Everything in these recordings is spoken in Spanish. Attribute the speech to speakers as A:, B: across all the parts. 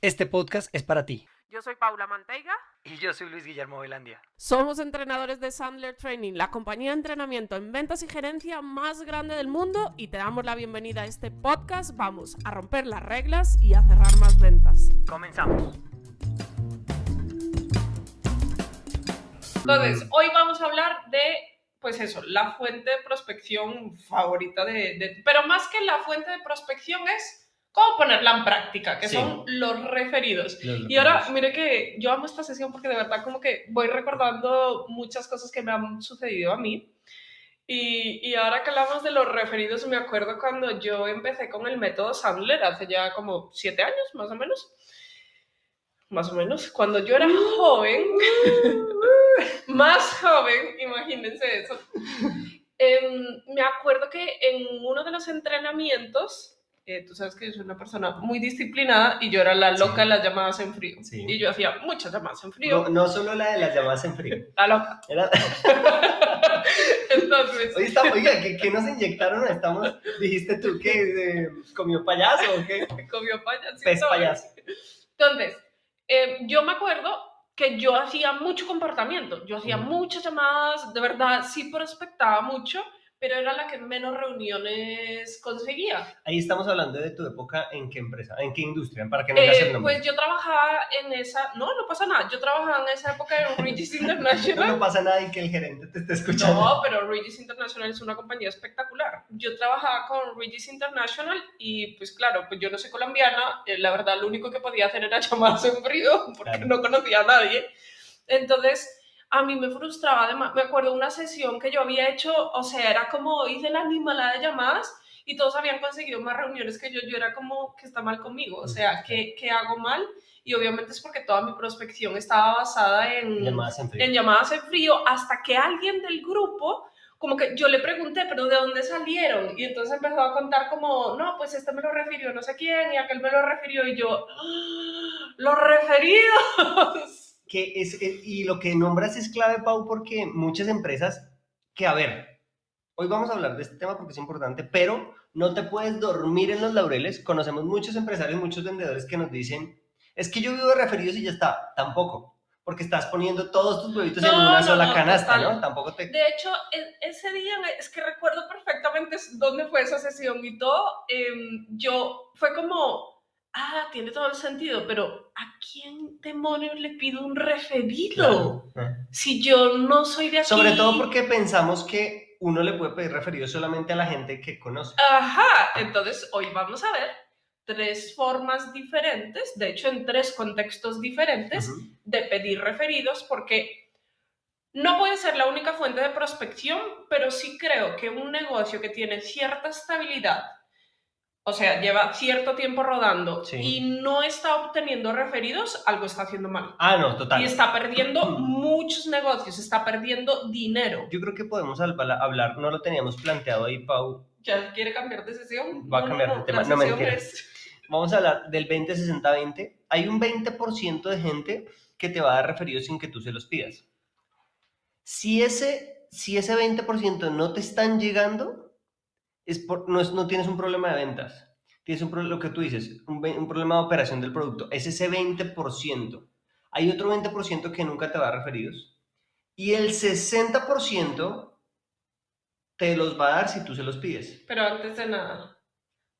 A: este podcast es para ti.
B: Yo soy Paula Manteiga.
A: Y yo soy Luis Guillermo Velandia.
B: Somos entrenadores de Sandler Training, la compañía de entrenamiento en ventas y gerencia más grande del mundo y te damos la bienvenida a este podcast. Vamos a romper las reglas y a cerrar más ventas.
A: Comenzamos.
B: Entonces, hoy vamos a hablar de, pues eso, la fuente de prospección favorita de, de pero más que la fuente de prospección es cómo ponerla en práctica, que
A: Sí.
B: son los referidos.
A: Los
B: Y ahora, mire que yo amo esta sesión porque de verdad como que voy recordando muchas cosas que me han sucedido a mí. Y, y ahora que hablamos de los referidos, me acuerdo cuando yo empecé con el método Sandler hace ya como siete años, más o menos. Más o menos. Cuando yo era joven, más joven, imagínense eso. Em, me acuerdo que en uno de los entrenamientos, eh, tú sabes que yo soy una persona muy disciplinada y yo era la loca
C: Sí.
B: de las llamadas en frío.
C: Sí.
B: Y yo hacía muchas llamadas en frío.
C: No, no solo la de las llamadas en frío.
B: La loca.
C: Era-
B: Entonces,
C: Oye, está- oiga, ¿qué, qué nos inyectaron? Estamos, dijiste tú que eh, comió payaso o qué?
B: comió payasito.
C: Pez payaso.
B: Entonces, eh, yo me acuerdo que yo hacía mucho comportamiento. Yo hacía muchas llamadas, de verdad, sí prospectaba mucho, pero era la que menos reuniones conseguía.
C: Ahí estamos hablando de tu época, ¿en qué empresa? ¿En qué industria? Para que no
B: Eh,
C: el nombre.
B: pues yo trabajaba en esa, no, no pasa nada, yo trabajaba en esa época en Regis
C: no,
B: International.
C: pasa nada y que el gerente te esté escuchando.
B: No, pero Regis International es una compañía espectacular. Yo trabajaba con Regis International y pues claro, pues yo no soy colombiana, eh, la verdad lo único que podía hacer era llamarse en frío porque
C: Claro.
B: no conocía a nadie. Entonces, a mí me frustraba, además, me acuerdo una sesión que yo había hecho, o sea, era como hice la animalada de llamadas y todos habían conseguido más reuniones que yo, yo era como que está mal conmigo, o sea, ¿qué, qué hago mal? Y obviamente es porque toda mi prospección estaba basada en
C: Llamadas en frío.
B: en llamadas en frío hasta que alguien del grupo, como que yo le pregunté, pero ¿de dónde salieron? Y entonces empezó a contar como, no, pues este me lo refirió no sé quién y aquel me lo refirió y yo, ¡Ah! los referidos.
C: Que es, eh, y lo que nombras es clave, Pau, porque muchas empresas, que a ver, hoy vamos a hablar de este tema porque es importante, pero no te puedes dormir en los laureles. Conocemos muchos empresarios, muchos vendedores que nos dicen, es que yo vivo de referidos y ya está, tampoco, porque estás poniendo todos tus huevitos en
B: No,
C: una
B: no,
C: sola
B: no,
C: canasta. ¿no? Tampoco te...
B: De hecho, e- ese día, es que recuerdo perfectamente dónde fue esa sesión y todo, em, yo fue como, ah, tiene todo el sentido, pero ¿a quién demonios le pido un referido?
C: Claro.
B: Si yo no soy de aquí.
C: Sobre todo porque pensamos que uno le puede pedir referidos solamente a la gente que conoce.
B: Ajá, entonces hoy vamos a ver tres formas diferentes, de hecho en tres contextos diferentes, de pedir referidos, porque no puede ser la única fuente de prospección, pero sí creo que un negocio que tiene cierta estabilidad, o sea, lleva cierto tiempo rodando
C: Sí.
B: y no está obteniendo referidos, algo está haciendo mal.
C: Ah, no, total.
B: Y está perdiendo muchos negocios, está perdiendo dinero.
C: Yo creo que podemos habla- hablar, no lo teníamos planteado ahí, Pau.
B: ¿Ya quiere cambiar de sesión?
C: Va a
B: No, no,
C: cambiar de
B: no,
C: tema.
B: la
C: No, mentira.
B: es-
C: Vamos a hablar del 20-60-20. Hay un 20% de gente que te va a dar referidos sin que tú se los pidas. Si ese, si ese 20% no te están llegando, es por, no, es- no tienes un problema de ventas. Tienes un, lo que tú dices, un, problema de operación del producto. Es ese 20%. Hay otro 20% que nunca te va a referidos. Y el 60% te los va a dar si tú se los pides.
B: Pero antes de nada,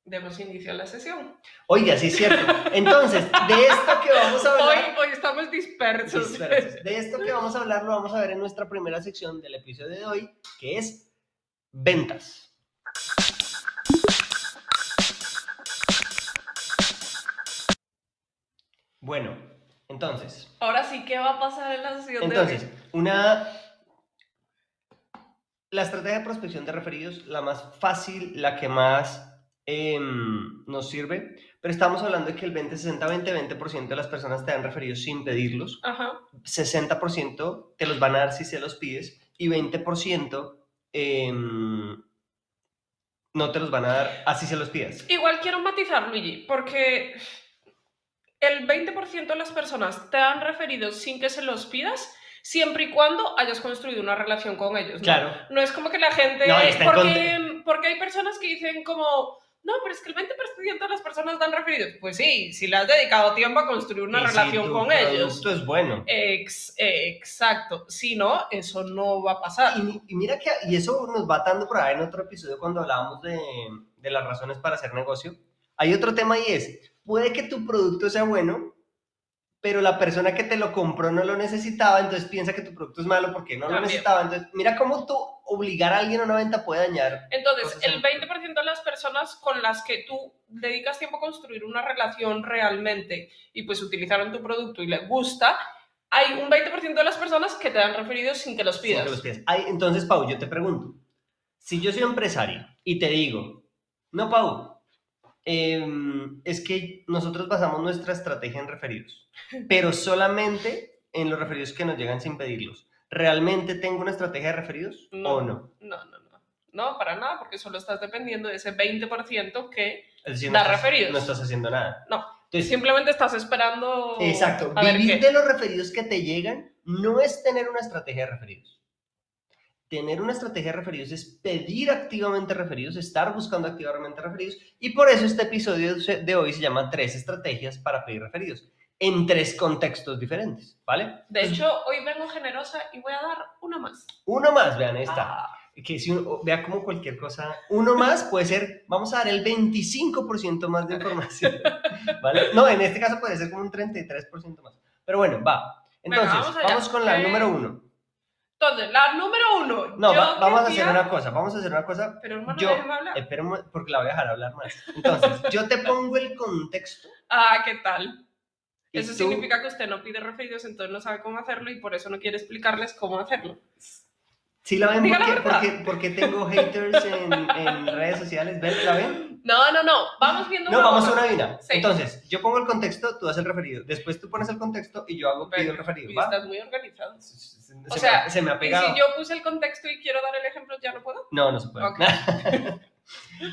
B: Demos inicio a la sesión.
C: Oiga, sí es cierto. Entonces, de esto que vamos a
B: Hoy,
C: hablar...
B: hoy estamos dispersos.
C: Dispersos. De esto que vamos a hablar lo vamos a ver en nuestra primera sección del episodio de hoy, que es ventas. Bueno, entonces,
B: Ahora sí, ¿qué va a pasar en la sesión
C: entonces,
B: de hoy?
C: una la estrategia de prospección de referidos, la más fácil, la que más em, nos sirve, pero estamos hablando de que el 20, 60, 20, 20% de las personas te dan referidos sin pedirlos,
B: Ajá.
C: 60% te los van a dar si se los pides y 20% em, no te los van a dar así se los pidas.
B: Igual quiero matizar, Luigi, porque el 20% de las personas te han referido sin que se los pidas, siempre y cuando hayas construido una relación con ellos. ¿no?
C: Claro,
B: No es como que la gente...
C: No,
B: porque, porque hay personas que dicen como... No, pero es que el 20% de las personas dan referidos. Pues sí, si le has dedicado tiempo a construir una
C: y si
B: relación
C: tu
B: con ellos.
C: producto es bueno.
B: Ex- exacto. Si no, eso no va a pasar.
C: Y, y mira que, y eso nos va atando por ahí en otro episodio cuando hablábamos de, de las razones para hacer negocio. Hay otro tema y es, puede que tu producto sea bueno, pero la persona que te lo compró no lo necesitaba, entonces piensa que tu producto es malo porque no lo necesitaba. Entonces, mira cómo tú obligar a alguien a una venta puede dañar.
B: Entonces, el
C: en-
B: 20% de las personas con las que tú dedicas tiempo a construir una relación realmente y pues utilizaron tu producto y les gusta, hay un 20% de las personas que te dan referidos sin que los pidas.
C: que los pidas. Ay, entonces, Pau, yo te pregunto, si yo soy empresario y te digo, no, Pau, em, es que nosotros basamos nuestra estrategia en referidos, pero solamente en los referidos que nos llegan sin pedirlos. ¿Realmente tengo una estrategia de referidos
B: No.
C: o no?
B: No, no, no. No, para nada, porque solo estás dependiendo de ese 20% que
C: decir,
B: Da
C: no estás,
B: referidos.
C: no estás haciendo nada.
B: No.
C: Entonces,
B: simplemente estás esperando.
C: Exacto.
B: A ver
C: Vivir
B: qué.
C: de los referidos que te llegan no es tener una estrategia de referidos. Tener una estrategia de referidos es pedir activamente referidos, estar buscando activamente referidos. Y por eso este episodio de hoy se llama Tres estrategias para pedir referidos en tres contextos diferentes, ¿vale?
B: De
C: Entonces,
B: hecho, hoy vengo generosa y voy a dar una más.
C: uno más, vean esta.
B: Ah,
C: Que si uno, vea como cualquier cosa, uno más puede ser, vamos a dar el 25% más de información, ¿vale? No, en este caso puede ser como un 33% más. Pero bueno, va.
B: Venga,
C: Entonces,
B: vamos
C: vamos con la
B: Eh,
C: número uno.
B: Entonces, la número uno.
C: No,
B: yo
C: va- vamos a hacer una cosa, vamos a hacer una cosa.
B: Pero hermano,
C: yo-
B: hablar.
C: Porque la voy a dejar hablar más. Entonces, yo te pongo el contexto.
B: Ah, ¿qué tal? Eso
C: tú-
B: significa que usted no pide referidos, entonces no sabe cómo hacerlo y por eso no quiere explicarles cómo hacerlo.
C: ¿Sí la ven? Porque, porque tengo haters en, en redes sociales. ¿Ven? ¿La ven?
B: No, no, no. Vamos viendo
C: No,
B: una
C: vamos a una.
B: Sí.
C: Entonces, yo pongo el contexto, tú haces el referido. Después tú pones el contexto y yo hago pido el referido. ¿va?
B: Estás muy organizado.
C: Se,
B: O
C: me,
B: sea,
C: ha- se me ha
B: Y
C: pegado.
B: si yo puse el contexto y quiero dar el ejemplo, ¿ya no puedo?
C: No, no se puede.
B: Ok.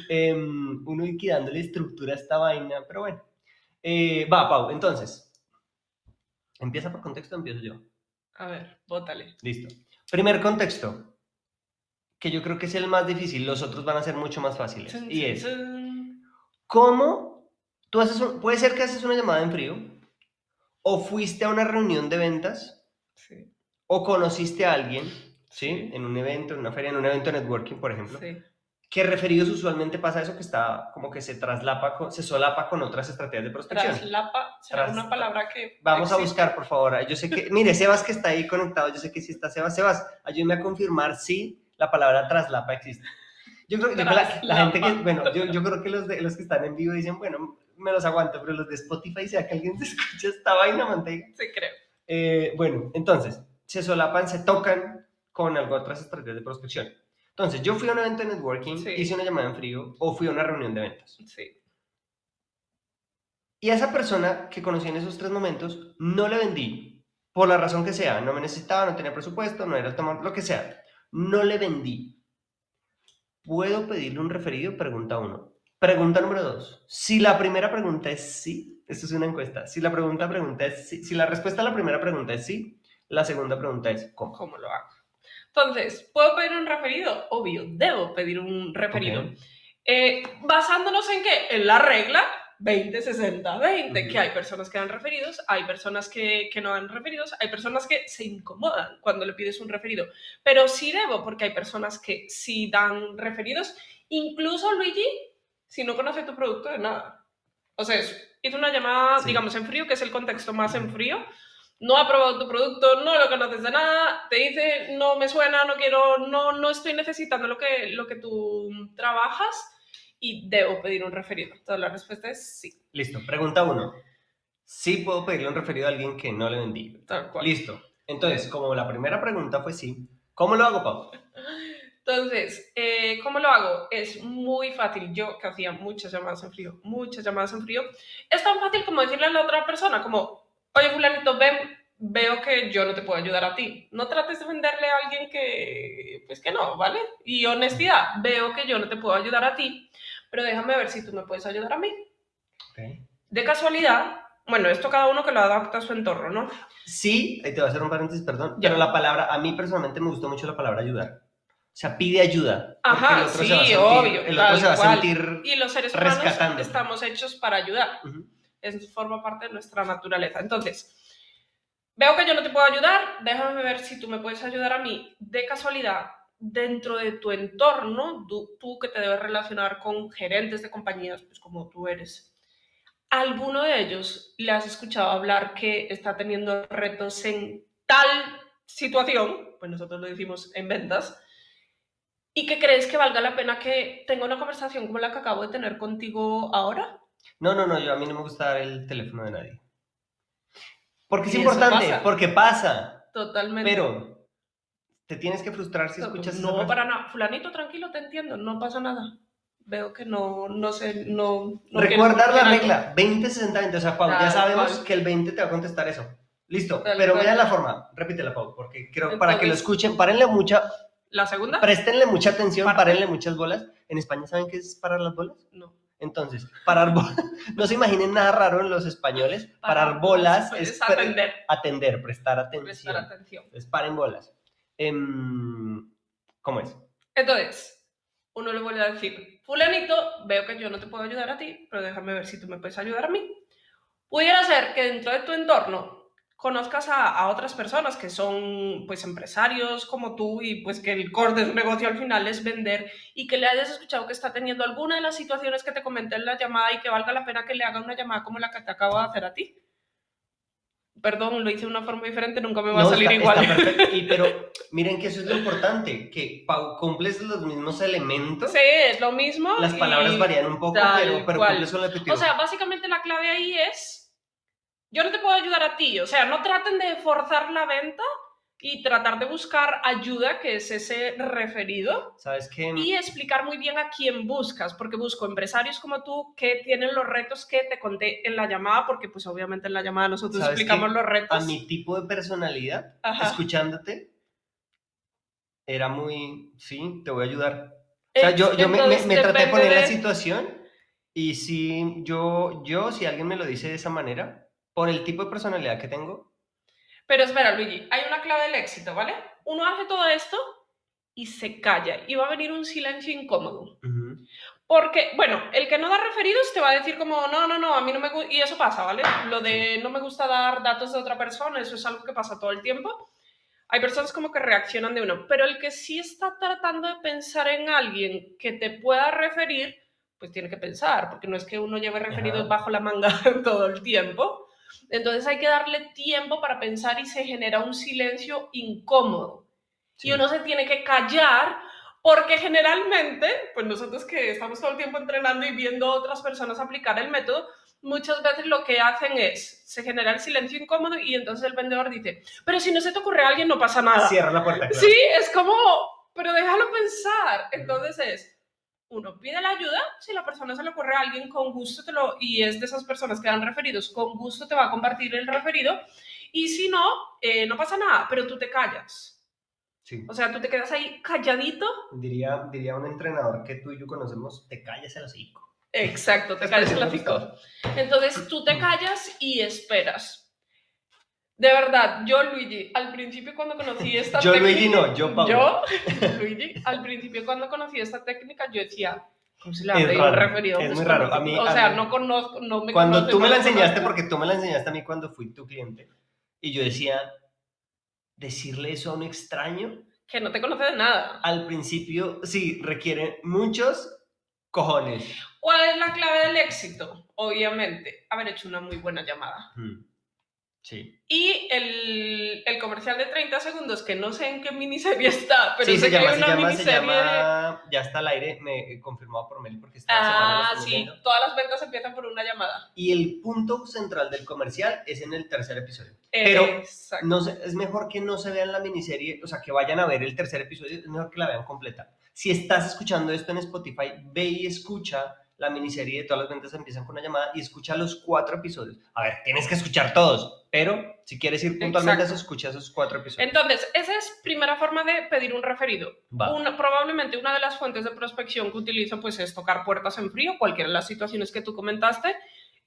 C: Em, uno y que dándole estructura a esta vaina, pero bueno. Eh, va, Pau, entonces. ¿Empieza por contexto o empiezo yo?
B: A ver, bótale.
C: Listo. Primer contexto, que yo creo que es el más difícil, los otros van a ser mucho más fáciles.
B: Chun,
C: Y
B: chun,
C: es,
B: chun.
C: ¿Cómo tú haces un- puede ser que haces una llamada en frío, o fuiste a una reunión de ventas,
B: Sí,
C: o conociste a alguien, ¿sí? En un evento, en una feria, en un evento de networking, por ejemplo.
B: sí.
C: que referidos usualmente pasa eso que está como que se traslapa, con- se solapa con otras estrategias de prospección.
B: Traslapa será
C: Tras-
B: una palabra que.
C: Vamos a
B: existe.
C: buscar, por favor. Yo sé que, mire, Sebas que está ahí conectado, yo sé que sí está Sebas. Sebas, ayúdame a confirmar si la palabra traslapa existe. Yo creo yo la, la gente que, bueno, yo, yo creo que los, de, los que están en vivo dicen, bueno, me los aguanto, pero los de Spotify, sea que alguien se escucha esta vaina, manteiga.
B: Sí, creo.
C: Eh, bueno, entonces, se solapan, se tocan con algo otras estrategias de prospección. Entonces, yo fui a un evento de networking,
B: Sí.
C: hice una llamada en frío o fui a una reunión de ventas.
B: Sí.
C: Y a esa persona que conocí en esos tres momentos, no le vendí, por la razón que sea, no me necesitaba, no tenía presupuesto, no era el tomar, lo que sea, no le vendí. ¿Puedo pedirle un referido? Pregunta uno. Pregunta número dos. Si la primera pregunta es sí, esto es una encuesta, si la pregunta, pregunta es sí, si la respuesta a la primera pregunta es sí, la segunda pregunta es ¿cómo?
B: ¿Cómo lo hago? Entonces, ¿puedo pedir un referido? Obvio, debo pedir un referido.
C: Ok.
B: Eh, basándonos en qué? En la regla 20, 60, 20,
C: Ujú.
B: que hay personas que dan referidos, hay personas que, que no dan referidos, hay personas que se incomodan cuando le pides un referido, pero sí debo, porque hay personas que sí dan referidos, incluso Luigi, si no conoce tu producto de nada. O sea, es- hizo una llamada,
C: Sí.
B: digamos, en frío, que es el contexto más en frío. No ha probado tu producto, no lo conoces de nada, te dice, no me suena, no quiero, no, no estoy necesitando lo que, lo que tú trabajas y debo pedir un referido. Entonces la respuesta es sí,
C: Listo, pregunta uno. Sí puedo pedirle un referido a alguien que no le vendí.
B: tal cual.
C: Listo. Entonces, como la primera pregunta fue sí, ¿cómo lo hago, Pau?
B: Entonces, eh, ¿cómo lo hago? Es muy fácil. Yo que hacía muchas llamadas en frío, muchas llamadas en frío, es tan fácil como decirle a la otra persona, como, oye, fulanito, ven, veo que yo no te puedo ayudar a ti. No trates de venderle a alguien que, pues que no, ¿vale? Y honestidad, veo que yo no te puedo ayudar a ti, pero déjame ver si tú me puedes ayudar a mí. De casualidad, bueno, esto cada uno que lo adapta a su entorno, ¿no?
C: Sí, te voy a hacer un paréntesis, perdón,
B: Ya.
C: pero la palabra, a mí personalmente me gustó mucho la palabra ayudar. O sea, pide ayuda.
B: Ajá,
C: el otro
B: sí,
C: se va a sentir-
B: obvio,
C: El otro se va a sentir...
B: Y los seres humanos estamos hechos para ayudar. Es, forma parte de nuestra naturaleza. Entonces, veo que yo no te puedo ayudar, déjame ver si tú me puedes ayudar a mí. De casualidad, dentro de tu entorno, tú, tú que te debes relacionar con gerentes de compañías, pues como tú eres, ¿alguno de ellos le has escuchado hablar que está teniendo retos en tal situación? Pues nosotros lo decimos en ventas. ¿Y que crees que valga la pena que tenga una conversación como la que acabo de tener contigo ahora?
C: No, no, no, yo a mí no me gusta dar el teléfono de nadie. Porque es importante,
B: pasa.
C: porque pasa.
B: Totalmente.
C: Pero te tienes que frustrar si
B: No,
C: escuchas esa
B: No,
C: frase.
B: para nada. Fulanito, tranquilo, te entiendo, no pasa nada. Veo que no, no sé, no... no
C: Recordar la regla, 20, 60, 20. O sea, Pau, ya sabemos que el 20 te va a contestar eso. Listo, pero
B: cual.
C: vea la forma. Repítela, Pau, porque creo para que lo
B: Entonces-
C: escuchen, párenle mucha,
B: ¿La segunda?
C: préstenle mucha atención, párenle muchas bolas. ¿En España saben qué es parar las bolas?
B: No.
C: Entonces, parar bolas. No se imaginen nada raro en los españoles. Parar, bolas
B: pues,
C: es
B: atender,
C: atender, prestar atención.
B: prestar atención.
C: Entonces, paren bolas. Em, ¿Cómo es?
B: Entonces, uno le vuelve a decir, fulanito, veo que yo no te puedo ayudar a ti, pero déjame ver si tú me puedes ayudar a mí. Pudiera ser que dentro de tu entorno conozcas a, otras personas que son pues empresarios como tú y pues que el core de su negocio al final es vender y que le hayas escuchado que está teniendo alguna de las situaciones que te comenté en la llamada y que valga la pena que le haga una llamada como la que te acabo de hacer a ti. Perdón, lo hice de una forma diferente, nunca me va a salir
C: está-
B: igual.
C: está perfecto. Y, pero miren que eso es lo importante, que cumples los mismos elementos.
B: Sí, es lo mismo.
C: Las palabras varían un poco, pero, pero cumples con el objetivo.
B: O sea, básicamente la clave ahí es, yo no te puedo ayudar a ti, o sea, no traten de forzar la venta y tratar de buscar ayuda, que es ese referido,
C: ¿Sabes qué?
B: y explicar muy bien a quién buscas, porque busco empresarios como tú que tienen los retos que te conté en la llamada, porque pues obviamente en la llamada nosotros
C: ¿Sabes
B: explicamos
C: qué?
B: los retos.
C: A mi tipo de personalidad,
B: Ajá.
C: escuchándote, era muy, sí, te voy a ayudar. O sea, yo, yo me, me-
B: Entonces,
C: me traté de poner la
B: de-
C: situación y si yo, yo, si alguien me lo dice de esa manera, por el tipo de personalidad que tengo,
B: Pero espera, Luigi, hay una clave del éxito, ¿vale? Uno hace todo esto y se calla y va a venir un silencio incómodo. Porque, bueno, el que no da referidos te va a decir como, no, no, no, a mí no me gusta, y eso pasa, ¿vale? Lo de no me gusta dar datos de otra persona, eso es algo que pasa todo el tiempo. Hay personas como que reaccionan de uno, pero el que sí está tratando de pensar en alguien que te pueda referir, pues tiene que pensar, porque no es que uno lleve referidos
C: Ajá.
B: bajo la manga todo el tiempo. Entonces hay que darle tiempo para pensar y se genera un silencio incómodo
C: sí.
B: y uno se tiene que callar porque generalmente, pues nosotros que estamos todo el tiempo entrenando y viendo a otras personas aplicar el método, muchas veces lo que hacen es, se genera el silencio incómodo y entonces el vendedor dice, pero si no se te ocurre a alguien no pasa nada.
C: Cierra la puerta. claro.
B: Sí, es como, pero déjalo pensar. Entonces es, uno pide la ayuda, si la persona se le ocurre a alguien, con gusto te lo, y es de esas personas que dan referidos, con gusto te va a compartir el referido, y si no, eh, no pasa nada, pero tú te callas.
C: Sí.
B: O sea, tú te quedas ahí calladito.
C: Diría, diría un entrenador que tú y yo conocemos, te callas el hocico.
B: Exacto, te callas el hocico. Entonces tú te callas y esperas. De verdad, yo, Luigi, al principio cuando conocí esta
C: Yo,
B: técnica...
C: Luigi, no, yo, Pablo.
B: Yo, Luigi, al principio cuando conocí esta técnica, yo decía, ¿cómo se le
C: raro,
B: referido?
C: es
B: un
C: muy raro. A mí-
B: o
C: a
B: sea,
C: mí-
B: no conozco, no me
C: Cuando tú me la enseñaste,
B: conozco.
C: porque tú me la enseñaste a mí cuando fui tu cliente, y yo decía, decirle eso a un extraño,
B: Que no te conoce de nada.
C: al principio, sí, requiere muchos cojones.
B: ¿Cuál es la clave del éxito? Obviamente, haber hecho una muy buena llamada.
C: Mm. Sí.
B: Y el, el comercial de 30 segundos, que no sé en qué miniserie está, pero
C: sí,
B: sé
C: se
B: que
C: llama,
B: hay
C: se
B: una
C: se
B: miniserie.
C: llama, ya está al aire, me confirmado por Mel porque lo
B: Ah, sí,
C: viendo.
B: todas las ventas empiezan por una llamada.
C: Y el punto central del comercial es en el tercer episodio. Pero no es mejor que no se vean la miniserie, o sea, que vayan a ver el tercer episodio, es mejor que la vean completa. Si estás escuchando esto en Spotify, ve y escucha la miniserie de todas las ventas empiezan con una llamada y escucha los cuatro episodios. A ver, tienes que escuchar todos, pero si quieres ir puntualmente eso, escucha esos cuatro episodios.
B: Entonces, esa es primera forma de pedir un referido. Una- probablemente una de las fuentes de prospección que utilizo pues es tocar puertas en frío, cualquiera de las situaciones que tú comentaste.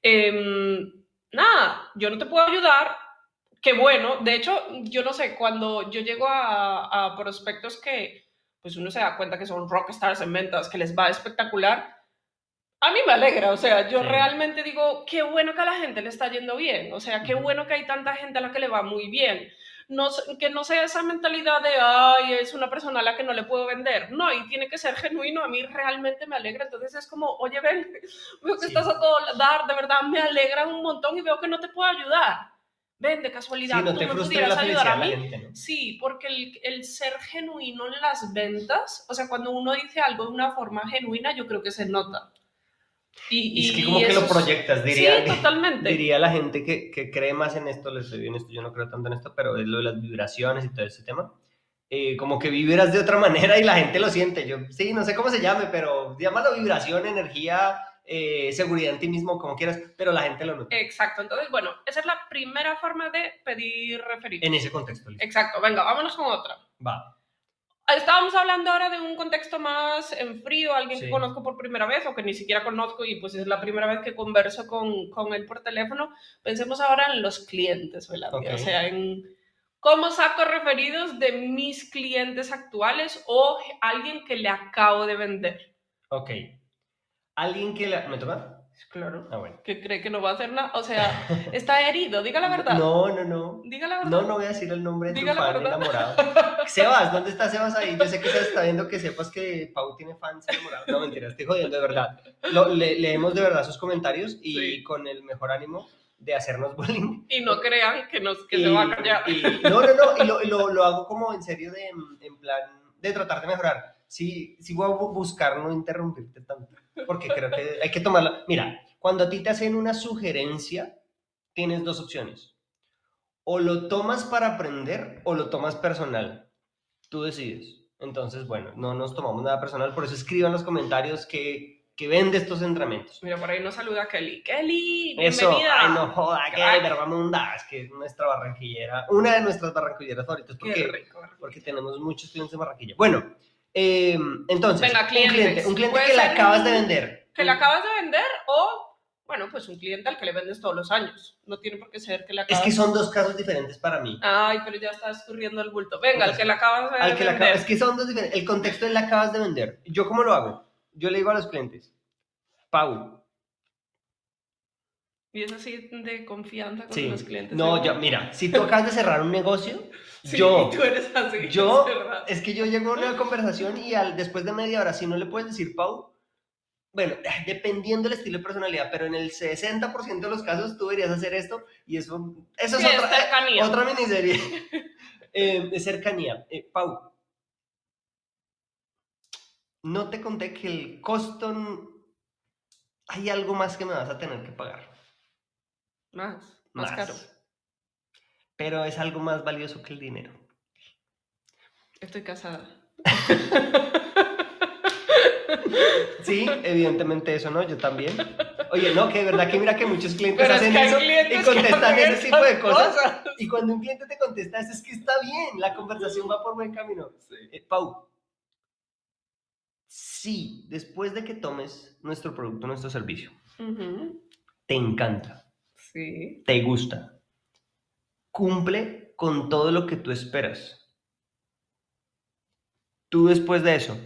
B: Em, nada, yo no te puedo ayudar. Qué bueno. De hecho, yo no sé, cuando yo llego a, a prospectos que pues uno se da cuenta que son rockstars en ventas, que les va espectacular, a mí me alegra. O sea, yo
C: Sí.
B: realmente digo, qué bueno que a la gente le está yendo bien. O sea, qué bueno que hay tanta gente a la que le va muy bien no, que no sea esa mentalidad de, ay, es una persona a la que no le puedo vender. No, y tiene que ser genuino. A mí realmente me alegra. Entonces es como, oye, ven, veo que
C: Sí.
B: estás a todo dar, de verdad me alegra un montón y veo que no te puedo ayudar. Ven, de
C: Sí,
B: casualidad,
C: no
B: tú me
C: frustre
B: pudieras ayudar a mí.
C: gente, ¿no?
B: Sí, porque el, el ser genuino en las ventas, o sea, cuando uno dice algo de una forma genuina, yo creo que se nota. Y,
C: Y es que como que lo proyectas, diría.
B: Sí, totalmente.
C: Diría la gente que, que cree más en esto, les soy bien esto, yo no creo tanto en esto, pero es lo de las vibraciones y todo ese tema. Eh, como que vibras de otra manera y la gente lo siente. Yo, sí, no sé cómo se llame, pero llámalo vibración, energía, eh, seguridad en ti mismo, como quieras, pero la gente lo nota.
B: Exacto, entonces, bueno, esa es la primera forma de pedir referido.
C: En ese contexto, listo.
B: Exacto, venga, vámonos con otra.
C: Va.
B: Estábamos hablando ahora de un contexto más en frío, alguien
C: Sí.
B: que conozco por primera vez o que ni siquiera conozco y pues es la primera vez que converso con, con él por teléfono. Pensemos ahora en los clientes, ¿verdad? O sea, en cómo saco referidos de mis clientes actuales o alguien que le acabo de vender.
C: Ok. Alguien que la... ¿Me toca?
B: Claro.
C: Ah, bueno.
B: Que cree que no va a hacer nada. O sea, está herido, diga la verdad.
C: No, no, no.
B: Diga la verdad.
C: No, no voy a decir el nombre de tu
B: Diga la
C: fan
B: verdad.
C: enamorado. Sebas, ¿dónde está Sebas ahí? Yo sé que Sebas está viendo que sepas que Pau tiene fans enamorados. No, mentira, estoy jodiendo de verdad. Lo- le- leemos de verdad sus comentarios y
B: Sí.
C: con el mejor ánimo de hacernos bullying.
B: Y no crean que, nos, que
C: Y-
B: se va a callar.
C: y- no, no, no, y lo, lo- lo hago como en serio de, en plan, de tratar de mejorar. Sí, sí voy a bu- buscar no interrumpirte tanto, porque creo que hay que tomarla. Mira, cuando a ti te hacen una sugerencia, tienes dos opciones. O lo tomas para aprender o lo tomas personal. Tú decides. Entonces, bueno, no nos tomamos nada personal, por eso escriban en los comentarios que, que ven de estos entrenamientos.
B: Mira, por ahí nos saluda Kelly. Kelly,
C: Eso,
B: bienvenida.
C: ay, no joda, que
B: Crack.
C: Vergamunda, es que es nuestra barranquillera, una de nuestras barranquilleras favoritas,
B: Qué
C: porque,
B: rico.
C: porque tenemos muchos clientes de Barranquilla. Bueno, eh, entonces,
B: Venga,
C: un cliente, un cliente
B: Puede
C: que le acabas de vender.
B: Que le acabas de vender o, bueno, pues un cliente al que le vendes todos los años. No tiene por qué ser que le
C: Es
B: acabas...
C: que son dos casos diferentes para mí.
B: Ay, pero ya está escurriendo el bulto. Venga, al que le acabas de
C: Al que le
B: vender.
C: es que son dos diferentes. El contexto es le acabas de vender. ¿Yo cómo lo hago? Yo le digo a los clientes, Pau,
B: Y es así de confianza con
C: sí,
B: los clientes.
C: no,
B: ¿eh?
C: yo, mira, si tú acabas de cerrar un negocio,
B: Sí,
C: yo,
B: tú eres así.
C: yo,
B: es
C: que yo llego a una conversación y al, después de media hora, si no le puedes decir Pau, bueno, dependiendo del estilo de personalidad, pero en el 60% de los casos tú deberías hacer esto y eso, eso
B: Sí,
C: es otra,
B: cercanía.
C: otra miniserie eh, de cercanía. Eh, Pau, no te conté que el costo, hay algo más que me vas a tener que pagar.
B: Más, más, caro.
C: Pero es algo más valioso que el dinero.
B: Estoy casada.
C: Sí, evidentemente eso, ¿no? Yo también. Oye, no, que de verdad que mira que muchos clientes
B: Pero es
C: hacen
B: que
C: eso
B: clientes
C: y contestan ese tipo de cosas. Y cuando un cliente te contesta eso es que está bien, la conversación va por buen camino. Eh, Pau, sí, después de que tomes nuestro producto, nuestro servicio, te encanta,
B: Sí.
C: te gusta, cumple con todo lo que tú esperas. Tú después de eso,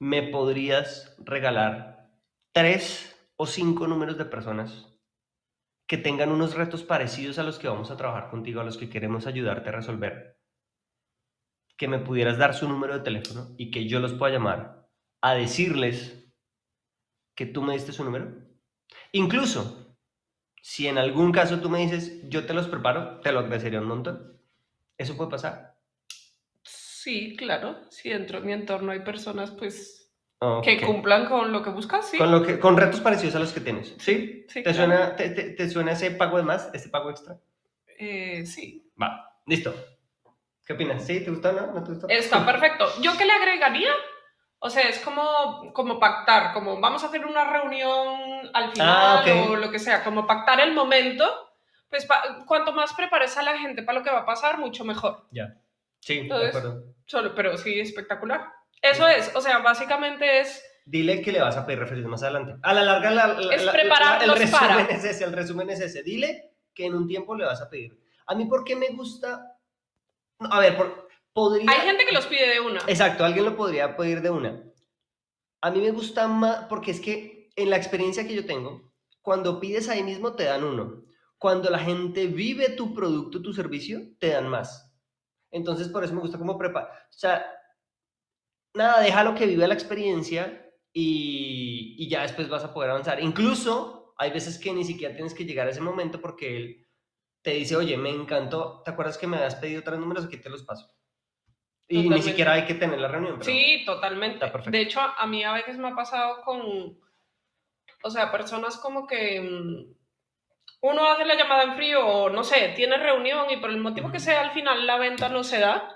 C: me podrías regalar tres o cinco números de personas que tengan unos retos parecidos a los que vamos a trabajar contigo, a los que queremos ayudarte a resolver. Que me pudieras dar su número de teléfono y que yo los pueda llamar a decirles que tú me diste su número. Incluso, si en algún caso tú me dices, yo te los preparo, te lo agradecería un montón. Eso puede pasar.
B: Sí, claro. Si dentro de mi entorno hay personas, pues, que cumplan con lo que buscas, sí.
C: Con, lo que, con retos parecidos a los que tienes. ¿Sí?
B: Sí,
C: ¿Te,
B: claro.
C: suena, te, te- te suena ese pago de más, este pago extra?
B: Eh, sí.
C: Va, listo. ¿Qué opinas? ¿Sí? ¿Te gustó o no? ¿No te gustó?
B: Está perfecto. ¿Yo qué le agregaría? O sea, es como, como pactar, como vamos a hacer una reunión al final
C: Ah, ok.
B: o lo que sea, como pactar el momento. Pues cuanto más prepares a la gente para lo que va a pasar, mucho mejor.
C: Ya. Sí, de
B: Entonces,
C: acuerdo.
B: Solo, pero sí, espectacular. Eso es, o sea, básicamente es
C: Dile que le vas a pedir referidos más adelante. A la larga, la, la-
B: Es
C: la- el resumen
B: para.
C: es ese, el resumen es ese. Dile que en un tiempo le vas a pedir. A mí, ¿por qué me gusta? A ver, por- podría...
B: Hay gente que los pide de una.
C: Exacto, alguien lo podría pedir de una. A mí me gusta más, porque es que en la experiencia que yo tengo, cuando pides ahí mismo te dan uno. Cuando la gente vive tu producto, tu servicio, te dan más. Entonces, por eso me gusta como preparar. O sea, nada, déjalo que viva la experiencia y, y ya después vas a poder avanzar. Incluso hay veces que ni siquiera tienes que llegar a ese momento porque él te dice, oye, me encantó, ¿te acuerdas que me habías pedido tres números? Aquí te los paso. Y ni siquiera hay que tener la reunión. pero-
B: Sí, totalmente. De hecho, a mí a veces me ha pasado con, o sea, personas como que mm, uno hace la llamada en frío o no sé, tiene reunión y por el motivo que sea al final la venta no se da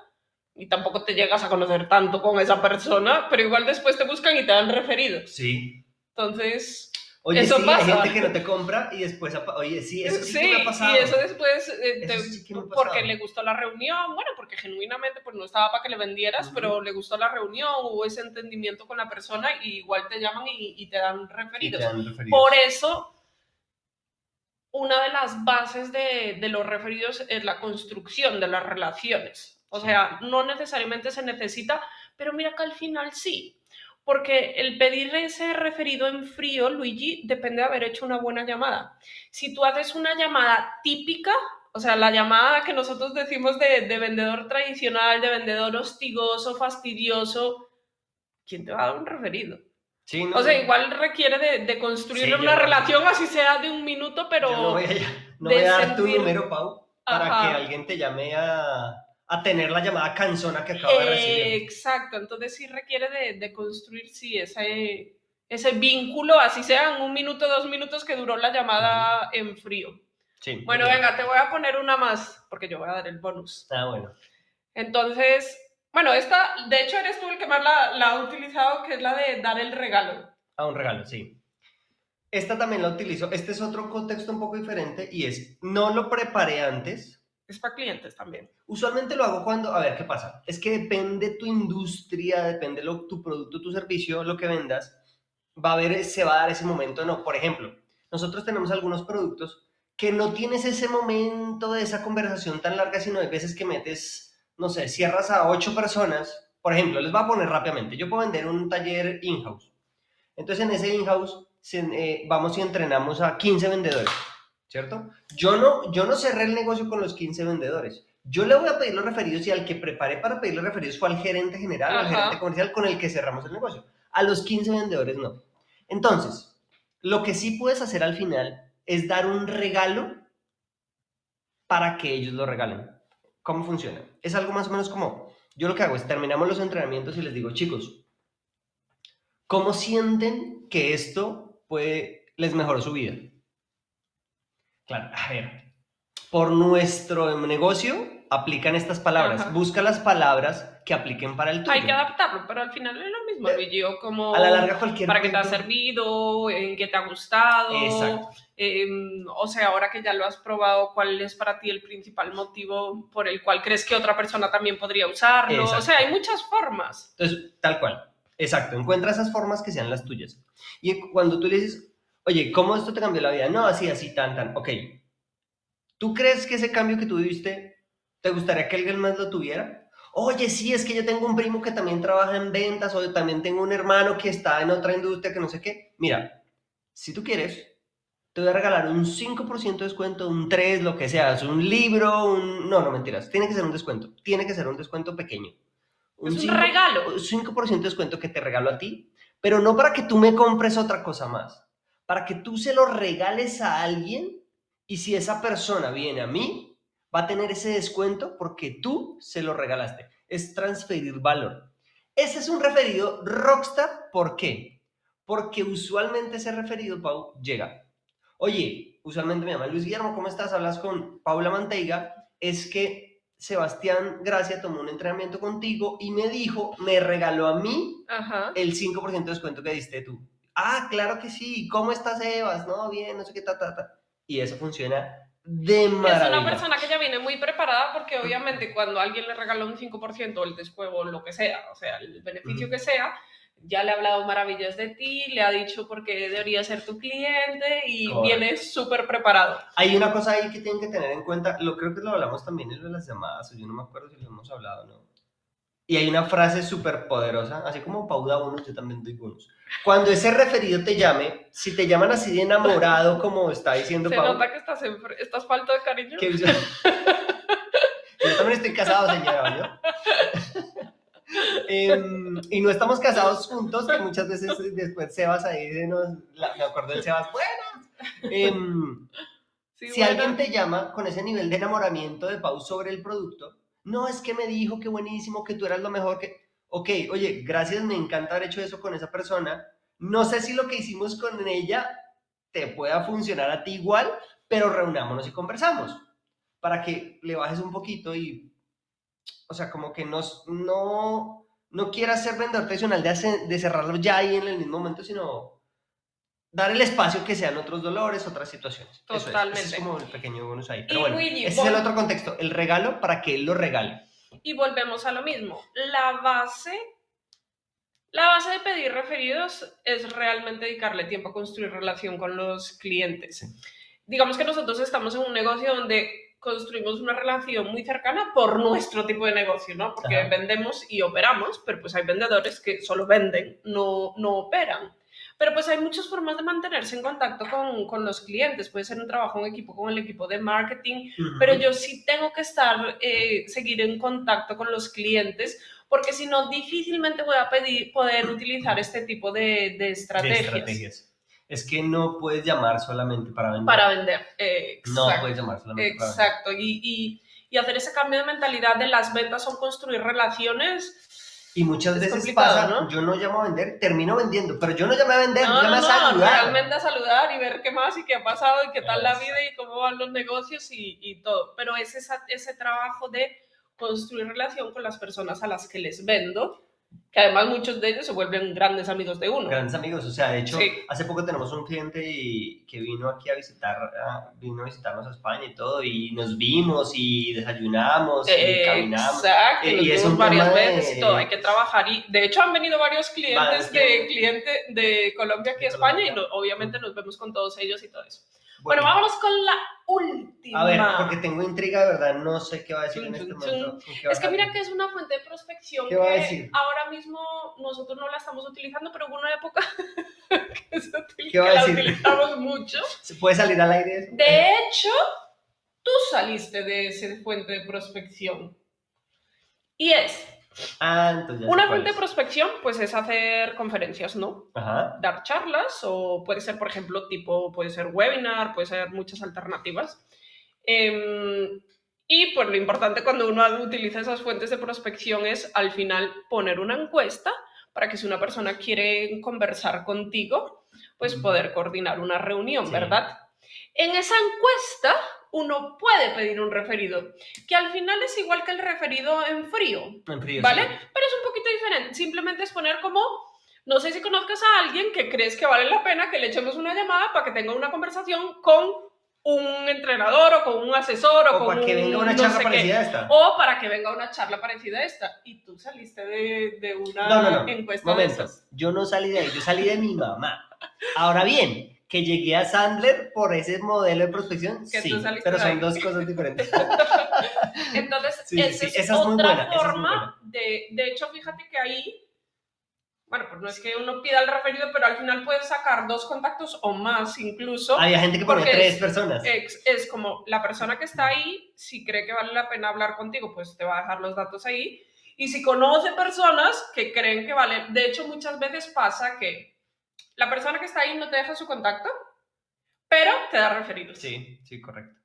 B: y tampoco te llegas a conocer tanto con esa persona, pero igual después te buscan y te dan referidos.
C: Sí.
B: Entonces,
C: Oye,
B: Eso
C: sí,
B: pasa.
C: hay gente que no te compra y después, oye, sí, eso sí, que me ha pasado.
B: y eso después, eh,
C: Eso
B: te-
C: sí que me ha
B: porque le gustó la reunión, bueno, porque genuinamente pues no estaba para que le vendieras,
C: Ujú.
B: pero le gustó la reunión, hubo ese entendimiento con la persona y igual te llaman y, y te dan
C: Y te
B: referidos.
C: dan referidos.
B: Por eso, una de las bases de, de los referidos es la construcción de las relaciones. O sea, no necesariamente se necesita, pero mira que al final sí. Porque el pedir ese referido en frío, Luigi, depende de haber hecho una buena llamada. Si tú haces una llamada típica, o sea, la llamada que nosotros decimos de, de vendedor tradicional, de vendedor hostigoso, fastidioso, ¿quién te va a dar un referido?
C: Sí, no,
B: O sea, igual requiere de, de construir
C: Sí,
B: una relación, así sea de un minuto, pero...
C: Yo no voy a, no
B: de
C: voy a dar tu número, Pau, para
B: Ajá.
C: que alguien te llame a, a tener la llamada cansona que acaba de recibir.
B: exacto, entonces sí requiere de, de construir, sí, ese, ese vínculo, así sea en un minuto, dos minutos que duró la llamada en frío.
C: Sí.
B: Bueno,
C: ok.
B: venga, te voy a poner una más, porque yo voy a dar el bonus.
C: Ah, bueno.
B: Entonces, bueno, esta, de hecho, eres tú el que más la, la ha utilizado, que es la de dar el regalo.
C: A un regalo, sí. Esta también la utilizo. Este es otro contexto un poco diferente y es, no lo preparé antes.
B: Es para clientes también.
C: Usualmente lo hago cuando, a ver, ¿qué pasa? Es que depende tu industria, depende lo, tu producto, tu servicio, lo que vendas, va a haber, se va a dar ese momento, no. Por ejemplo, nosotros tenemos algunos productos que no tienes ese momento de esa conversación tan larga, sino hay veces que metes, no sé, cierras a ocho personas. Por ejemplo, les voy a poner rápidamente, yo puedo vender un taller in-house. Entonces en ese in-house se- eh, vamos y entrenamos a 15 vendedores, ¿cierto? Yo no, yo no cerré el negocio con los 15 vendedores. Yo le voy a pedir los referidos y al que preparé para pedir los referidos fue al gerente general, al
B: Ajá.
C: gerente comercial con el que cerramos el negocio. A los 15 vendedores no. Entonces, lo que sí puedes hacer al final es dar un regalo para que ellos lo regalen. ¿Cómo funciona? Es algo más o menos como, yo lo que hago es terminamos los entrenamientos y les digo, chicos, ¿cómo sienten que esto puede, les mejoró su vida? Claro, a ver, por nuestro negocio aplican estas palabras.
B: Ajá.
C: Busca las palabras que apliquen para el tuyo.
B: Hay que adaptarlo, pero al final es lo mismo,
C: Eh,
B: Luigi, como...
C: A la larga cualquier
B: para qué te ha servido, en qué te ha gustado.
C: Exacto.
B: em, o sea, ahora que ya lo has probado, ¿cuál es para ti el principal motivo por el cual crees que otra persona también podría usarlo?
C: Exacto.
B: O sea, hay muchas formas.
C: Entonces, tal cual. Exacto. Encuentra esas formas que sean las tuyas. Y cuando tú le dices, oye, ¿cómo esto te cambió la vida? No, así, así, tan, tan. Ok. ¿Tú crees que ese cambio que tú viviste, te gustaría que alguien más lo tuviera? Oye, sí, es que yo tengo un primo que también trabaja en ventas, o yo también tengo un hermano que está en otra industria que no sé qué. Mira, si tú quieres, te voy a regalar un 5% de descuento, un 3, lo que sea, es un libro, un... No, no, mentiras. Tiene que ser un descuento. Tiene que ser un descuento pequeño.
B: Es un
C: cinco-
B: regalo.
C: 5% de descuento que te regalo a ti pero no para que tú me compres otra cosa más, para que tú se lo regales a alguien y si esa persona viene a mí, va a tener ese descuento porque tú se lo regalaste. Es transferir valor. Ese es un referido rockstar, ¿por qué? Porque usualmente ese referido, Pau, llega. Oye, usualmente me llama Luis Guillermo, ¿cómo estás? Hablas con Paula Manteiga. Es que Sebastián Gracia tomó un entrenamiento contigo y me dijo, me regaló a mí
B: Ajá.
C: el 5% de descuento que diste tú. Ah, claro que sí. ¿Cómo estás, Evas? No, bien, no sé qué, ta, ta, ta. Y eso funciona de maravilla.
B: Es una persona que ya viene muy preparada porque obviamente cuando alguien le regala un 5% el descuento o lo que sea, o sea, el beneficio que sea, ya le ha hablado maravillas de ti, le ha dicho por qué debería ser tu cliente y
C: Correcto.
B: viene súper preparado.
C: Hay una cosa ahí que tienen que tener en cuenta, lo creo que lo hablamos también en las llamadas, yo no me acuerdo si lo hemos hablado no. Y hay una frase súper poderosa, así como Pau da bonus, yo también doy bonus. Cuando ese referido te llame, si te llaman así de enamorado, como está diciendo
B: Se
C: Pau,
B: nota que estás, en, estás falta de cariño.
C: que yo también estoy casado, señora, ¿yo? Em, y no estamos casados juntos, que muchas veces después Sebas ahí de nos, la- me acuerdo del Sebas, buenas. Em,
B: Sí,
C: si
B: bueno.
C: alguien te llama con ese nivel de enamoramiento de Pau sobre el producto, no es que me dijo que buenísimo, que tú eras lo mejor, que... Ok, oye, gracias, me encanta haber hecho eso con esa persona. No sé si lo que hicimos con ella te pueda funcionar a ti igual, pero reunámonos y conversamos para que le bajes un poquito y, o sea, como que no, no, no quieras ser vendedor tradicional de, hace- de cerrarlo ya ahí en el mismo momento, sino dar el espacio que sean otros dolores, otras situaciones. Eso es,
B: Totalmente.
C: es como el pequeño bonus ahí.
B: Y
C: Pero bueno,
B: Luigi,
C: ese es el otro contexto, el regalo para que él lo regale.
B: Y volvemos a lo mismo. La base, la base de pedir referidos es realmente dedicarle tiempo a construir relación con los clientes.
C: Sí.
B: Digamos que nosotros estamos en un negocio donde construimos una relación muy cercana por nuestro tipo de negocio, ¿no? Porque
C: Ajá.
B: vendemos y operamos, pero pues hay vendedores que solo venden, no, no operan. Pero pues hay muchas formas de mantenerse en contacto con, con los clientes. Puede ser un trabajo en equipo con el equipo de marketing, pero yo sí tengo que estar, eh, seguir en contacto con los clientes, porque si no, difícilmente voy a pedir, poder utilizar este tipo de, de
C: De
B: estrategias,
C: estrategias. Es que no puedes llamar solamente para vender.
B: para vender. Eh,
C: no
B: exacto,
C: puedes llamar solamente para vender.
B: exacto. Y, y, y hacer ese cambio de mentalidad de las ventas son construir relaciones.
C: Y muchas
B: Es
C: veces pasa,
B: ¿no?
C: yo no llamo a vender, termino vendiendo, pero yo no llamé a vender,
B: No,
C: yo llamé
B: no,
C: a saludar.
B: realmente a saludar y ver qué más y qué ha pasado y qué tal la vida y cómo van los negocios y, y todo. Pero es esa- ese trabajo de construir relación con las personas a las que les vendo, que además muchos de ellos se vuelven grandes amigos de uno.
C: Grandes amigos, o sea, de hecho,
B: Sí.
C: hace poco tenemos un cliente y- que vino aquí a visitar, a- vino a visitarnos a España y todo, y nos vimos y desayunamos y caminamos.
B: Exacto,
C: Eh,
B: nos
C: y es
B: vimos
C: un
B: varias
C: de-
B: veces y todo, hay que trabajar. Y de hecho han venido varios clientes de, cliente de Colombia aquí a España y no- obviamente nos vemos con todos ellos y todo eso. Bueno, vámonos con la última.
C: A ver, porque tengo intriga, de verdad, no sé qué va a decir en este momento. ¿con qué va
B: Es que mira que es una fuente de prospección
C: ¿Qué va a
B: que
C: decir?
B: ahora mismo nosotros no la estamos utilizando, pero hubo una época que, se util-
C: ¿Qué va a
B: que la
C: decir?
B: utilizamos mucho.
C: ¿Se puede salir al aire eso?
B: De hecho, tú saliste de esa fuente de prospección. Y es,
C: Ah, entonces ya
B: una fuente de prospección, pues es hacer conferencias, ¿no?
C: Ajá.
B: dar charlas o puede ser, por ejemplo, tipo, puede ser webinar, puede ser muchas alternativas. Em, y pues lo importante cuando uno utiliza esas fuentes de prospección es al final poner una encuesta para que si una persona quiere conversar contigo, pues poder coordinar una reunión,
C: Sí.
B: ¿verdad? En esa encuesta uno puede pedir un referido, que al final es igual que el referido en frío.
C: En frío,
B: ¿Vale?
C: sí.
B: Pero es un poquito diferente. Simplemente es poner como, no sé si conozcas a alguien que crees que vale la pena que le echemos una llamada para que tenga una conversación con un entrenador o con un asesor o,
C: O
B: con
C: para que
B: un
C: venga una
B: no
C: charla parecida a esta.
B: O para que venga una charla parecida a esta. Y tú saliste de, de una
C: No, no, no.
B: encuesta de
C: Momento.
B: esas.
C: Yo no salí de ahí, yo salí de mi mamá. Ahora bien, que llegué a Sandler por ese modelo de prospección,
B: Que
C: sí, pero son
B: ahí.
C: dos cosas diferentes.
B: Entonces,
C: Sí,
B: esa
C: sí,
B: es
C: esa es
B: otra
C: buena, es
B: forma
C: buena.
B: de... De hecho, fíjate que ahí... Bueno, pues no es que uno pida el referido, pero al final puedes sacar dos contactos o más incluso.
C: Había gente que
B: Porque
C: tres
B: es-
C: personas.
B: Es, es como la persona que está ahí, si cree que vale la pena hablar contigo, pues te va a dejar los datos ahí. Y si conoce personas que creen que vale, de hecho muchas veces pasa que la persona que está ahí no te deja su contacto, pero te da referidos.
C: Sí, sí, correcto.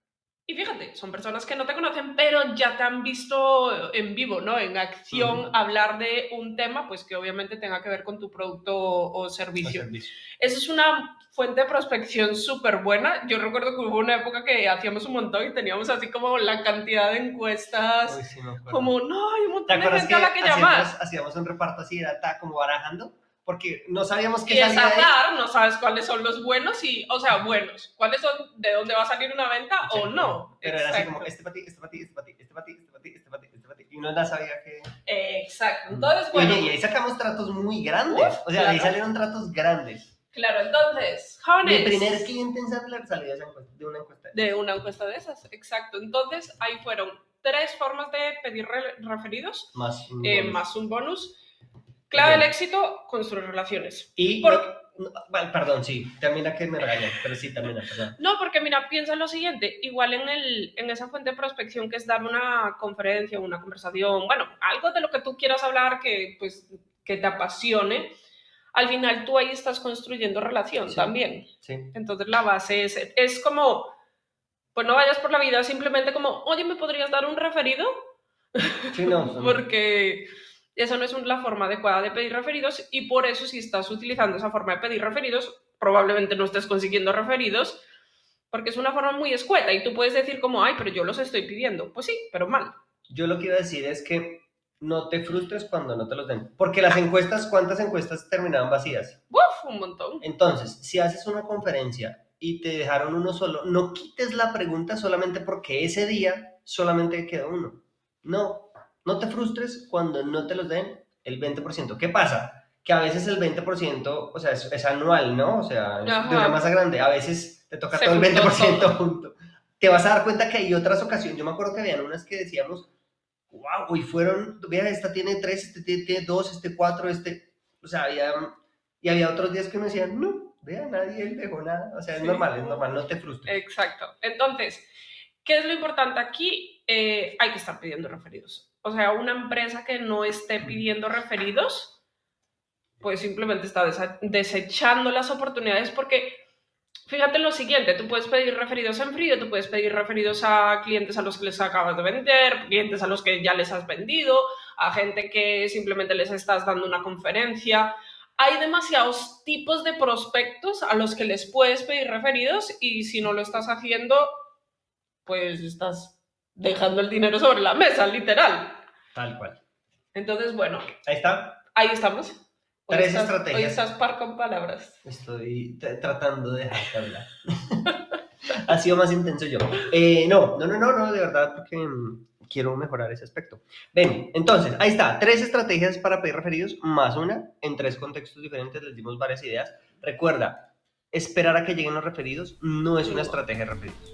B: Y fíjate, son personas que no te conocen, pero ya te han visto en vivo, ¿no? En acción, hablar de un tema, pues que obviamente tenga que ver con tu producto o servicio.
C: servicios.
B: Eso es una fuente de prospección súper buena. Yo recuerdo que hubo una época que hacíamos un montón y teníamos así como la cantidad de encuestas,
C: Uy, sí,
B: como, no, hay un
C: ¿Te
B: montón de gente a la que
C: hacíamos,
B: llamar.
C: hacíamos un reparto así, era como barajando? Porque no sabíamos qué
B: Y es
C: salía de ahí.
B: azar, no sabes cuáles son los buenos y, o sea, buenos, cuáles son, de dónde va a salir una venta o
C: Exacto.
B: no.
C: Pero era así
B: Exacto.
C: como, este para ti, este para ti, este para ti, este para ti, este para ti, este para ti, este para ti. Y no la sabía que...
B: Exacto. Entonces, bueno,
C: Oye, y ahí sacamos tratos muy grandes.
B: Uf,
C: o sea, de ahí
B: claro.
C: salieron tratos grandes.
B: claro, entonces,
C: Mi
B: jóvenes.
C: primer cliente en Sandler salió de una encuesta.
B: de una encuesta de esas, exacto. Entonces, ahí fueron tres formas de pedir re- referidos,
C: Más. un
B: eh,
C: bonus.
B: más un bonus. Clave del éxito, construir relaciones.
C: Y... No- no, perdón, sí. Termina que me regañó, pero sí, termina, perdón.
B: No, porque mira, piensa lo siguiente, igual en, el, en esa fuente de prospección que es dar una conferencia, una conversación, bueno, algo de lo que tú quieras hablar que, pues, que te apasione, al final tú ahí estás construyendo relación
C: Sí.
B: también.
C: Sí.
B: Entonces la base es, es como, pues no vayas por la vida simplemente como, oye, ¿me podrías dar un referido?
C: Sí, no.
B: Porque esa no es la forma adecuada de pedir referidos y por eso si estás utilizando esa forma de pedir referidos, probablemente no estés consiguiendo referidos porque es una forma muy escueta y tú puedes decir como, ay, pero yo los estoy pidiendo. Pues sí, pero mal.
C: Yo lo que iba a decir es que no te frustres cuando no te los den. Porque las encuestas, ¿cuántas encuestas terminaban vacías?
B: Uf, un montón.
C: Entonces, si haces una conferencia y te dejaron uno solo, no quites la pregunta solamente porque ese día solamente quedó uno. No, no te frustres cuando no te los den el 20%. ¿Qué pasa? Que a veces el 20%, o sea, es, es anual, ¿no? O sea,
B: Ajá.
C: de una masa grande. A veces te toca
B: Se
C: todo el
B: juntó
C: 20%
B: todo.
C: junto. Te vas a dar cuenta que hay otras ocasiones. Yo me acuerdo que habían unas que decíamos, wow, y fueron, vea, esta tiene tres, este tiene, tiene dos, este cuatro, este. O sea, había. Y había otros días que me decían, no, vea, nadie dejó nada. O sea, es
B: Sí.
C: normal, es normal, no te frustres.
B: Exacto. Entonces, ¿qué es lo importante aquí? Eh, hay que estar pidiendo referidos. O sea, una empresa que no esté pidiendo referidos, pues simplemente está desechando las oportunidades porque fíjate lo siguiente, tú puedes pedir referidos en frío, tú puedes pedir referidos a clientes a los que les acabas de vender, clientes a los que ya les has vendido, a gente que simplemente les estás dando una conferencia. Hay demasiados tipos de prospectos a los que les puedes pedir referidos y si no lo estás haciendo, pues estás dejando el dinero sobre la mesa, literal.
C: Tal cual.
B: Entonces, bueno,
C: Ahí está.
B: ahí estamos. Hoy
C: Tres
B: estás-
C: estrategias.
B: Hoy estás par con palabras.
C: Estoy tratando de dejarte hablar. ha sido más intenso yo. Eh, no, no, no, no, no, de verdad, porque mm, quiero mejorar ese aspecto. Ven, entonces, ahí está. Tres estrategias para pedir referidos, más una, en tres contextos diferentes, les dimos varias ideas. Recuerda, esperar a que lleguen los referidos no es una estrategia de referidos.